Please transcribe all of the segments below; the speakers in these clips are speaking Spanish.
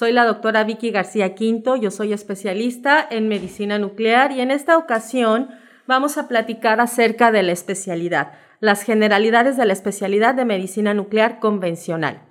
soy la doctora Vicky García Quinto, yo soy especialista en medicina nuclear y en esta ocasión vamos a platicar acerca de la especialidad, las generalidades de la especialidad de medicina nuclear convencional.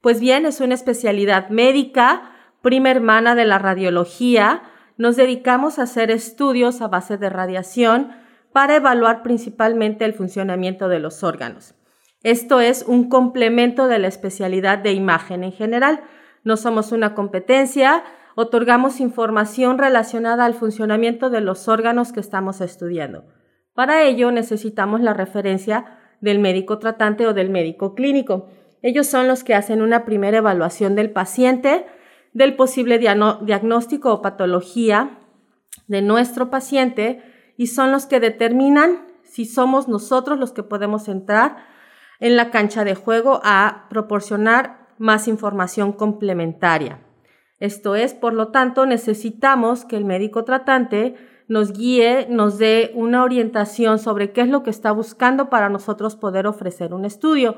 Pues bien, es una especialidad médica, prima hermana de la radiología, nos dedicamos a hacer estudios a base de radiación para evaluar principalmente el funcionamiento de los órganos. Esto es un complemento de la especialidad de imagen en general no somos una competencia, otorgamos información relacionada al funcionamiento de los órganos que estamos estudiando. Para ello necesitamos la referencia del médico tratante o del médico clínico. Ellos son los que hacen una primera evaluación del paciente, del posible diagnóstico o patología de nuestro paciente y son los que determinan si somos nosotros los que podemos entrar en la cancha de juego a proporcionar más información complementaria. Esto es, por lo tanto, necesitamos que el médico tratante nos guíe, nos dé una orientación sobre qué es lo que está buscando para nosotros poder ofrecer un estudio.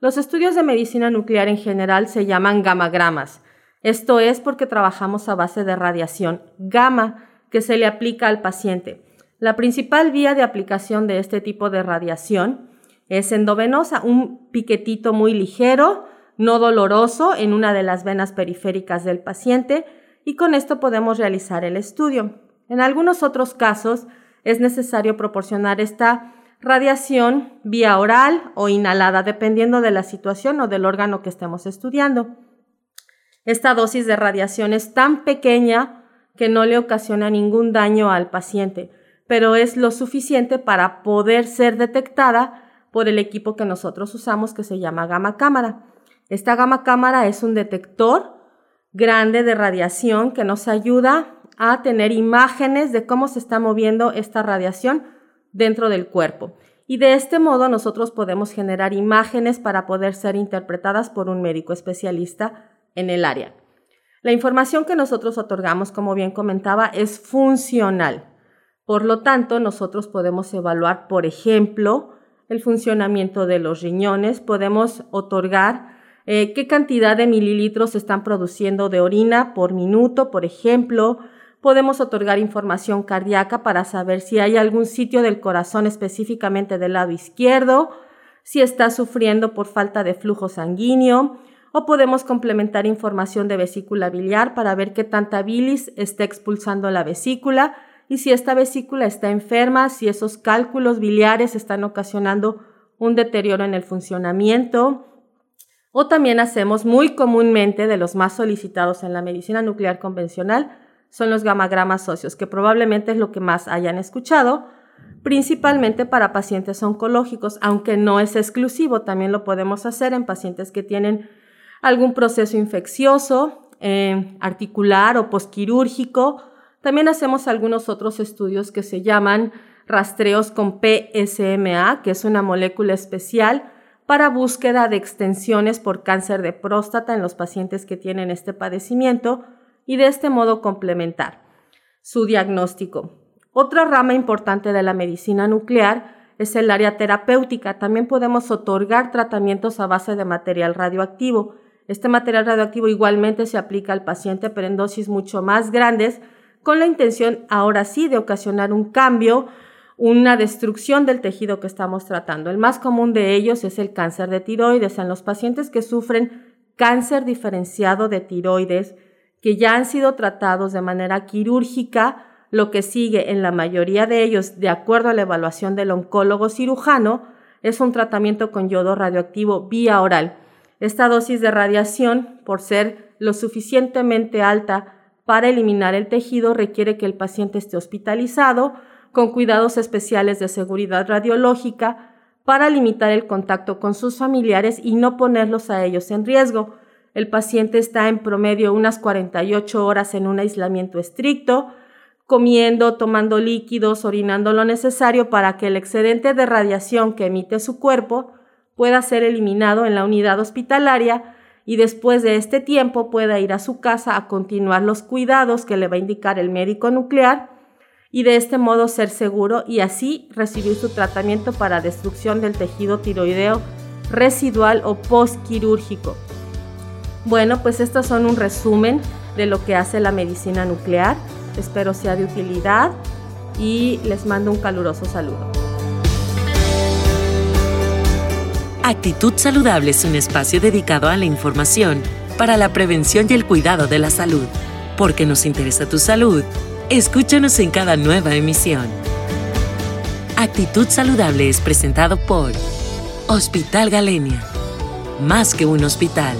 Los estudios de medicina nuclear en general se llaman gamagramas. Esto es porque trabajamos a base de radiación gamma que se le aplica al paciente. La principal vía de aplicación de este tipo de radiación es endovenosa, un piquetito muy ligero no doloroso en una de las venas periféricas del paciente y con esto podemos realizar el estudio. En algunos otros casos es necesario proporcionar esta radiación vía oral o inhalada, dependiendo de la situación o del órgano que estemos estudiando. Esta dosis de radiación es tan pequeña que no le ocasiona ningún daño al paciente, pero es lo suficiente para poder ser detectada por el equipo que nosotros usamos que se llama gamma cámara. Esta gama cámara es un detector grande de radiación que nos ayuda a tener imágenes de cómo se está moviendo esta radiación dentro del cuerpo. Y de este modo nosotros podemos generar imágenes para poder ser interpretadas por un médico especialista en el área. La información que nosotros otorgamos, como bien comentaba, es funcional. Por lo tanto, nosotros podemos evaluar, por ejemplo, el funcionamiento de los riñones, podemos otorgar eh, qué cantidad de mililitros se están produciendo de orina por minuto, por ejemplo. Podemos otorgar información cardíaca para saber si hay algún sitio del corazón específicamente del lado izquierdo, si está sufriendo por falta de flujo sanguíneo, o podemos complementar información de vesícula biliar para ver qué tanta bilis está expulsando la vesícula y si esta vesícula está enferma, si esos cálculos biliares están ocasionando un deterioro en el funcionamiento. O también hacemos muy comúnmente de los más solicitados en la medicina nuclear convencional son los gamagramas socios, que probablemente es lo que más hayan escuchado, principalmente para pacientes oncológicos, aunque no es exclusivo, también lo podemos hacer en pacientes que tienen algún proceso infeccioso, eh, articular o posquirúrgico. También hacemos algunos otros estudios que se llaman rastreos con PSMA, que es una molécula especial para búsqueda de extensiones por cáncer de próstata en los pacientes que tienen este padecimiento y de este modo complementar su diagnóstico. Otra rama importante de la medicina nuclear es el área terapéutica. También podemos otorgar tratamientos a base de material radioactivo. Este material radioactivo igualmente se aplica al paciente, pero en dosis mucho más grandes, con la intención ahora sí de ocasionar un cambio una destrucción del tejido que estamos tratando. El más común de ellos es el cáncer de tiroides en los pacientes que sufren cáncer diferenciado de tiroides, que ya han sido tratados de manera quirúrgica. Lo que sigue en la mayoría de ellos, de acuerdo a la evaluación del oncólogo cirujano, es un tratamiento con yodo radioactivo vía oral. Esta dosis de radiación, por ser lo suficientemente alta para eliminar el tejido, requiere que el paciente esté hospitalizado, con cuidados especiales de seguridad radiológica para limitar el contacto con sus familiares y no ponerlos a ellos en riesgo. el paciente está en promedio unas 48 horas en un aislamiento estricto, comiendo, tomando líquidos, orinando lo necesario para que el excedente de radiación que emite su cuerpo pueda ser eliminado en la unidad hospitalaria y después de este tiempo pueda ir a su casa a continuar los cuidados que le va a indicar el médico nuclear y de este modo ser seguro y así recibir su tratamiento para destrucción del tejido tiroideo residual o postquirúrgico. Bueno, pues estos son un resumen de lo que hace la medicina nuclear. Espero sea de utilidad y les mando un caluroso saludo. Actitud Saludable es un espacio dedicado a la información para la prevención y el cuidado de la salud. Porque nos interesa tu salud, escúchanos en cada nueva emisión. Actitud Saludable es presentado por Hospital Galenia. Más que un hospital.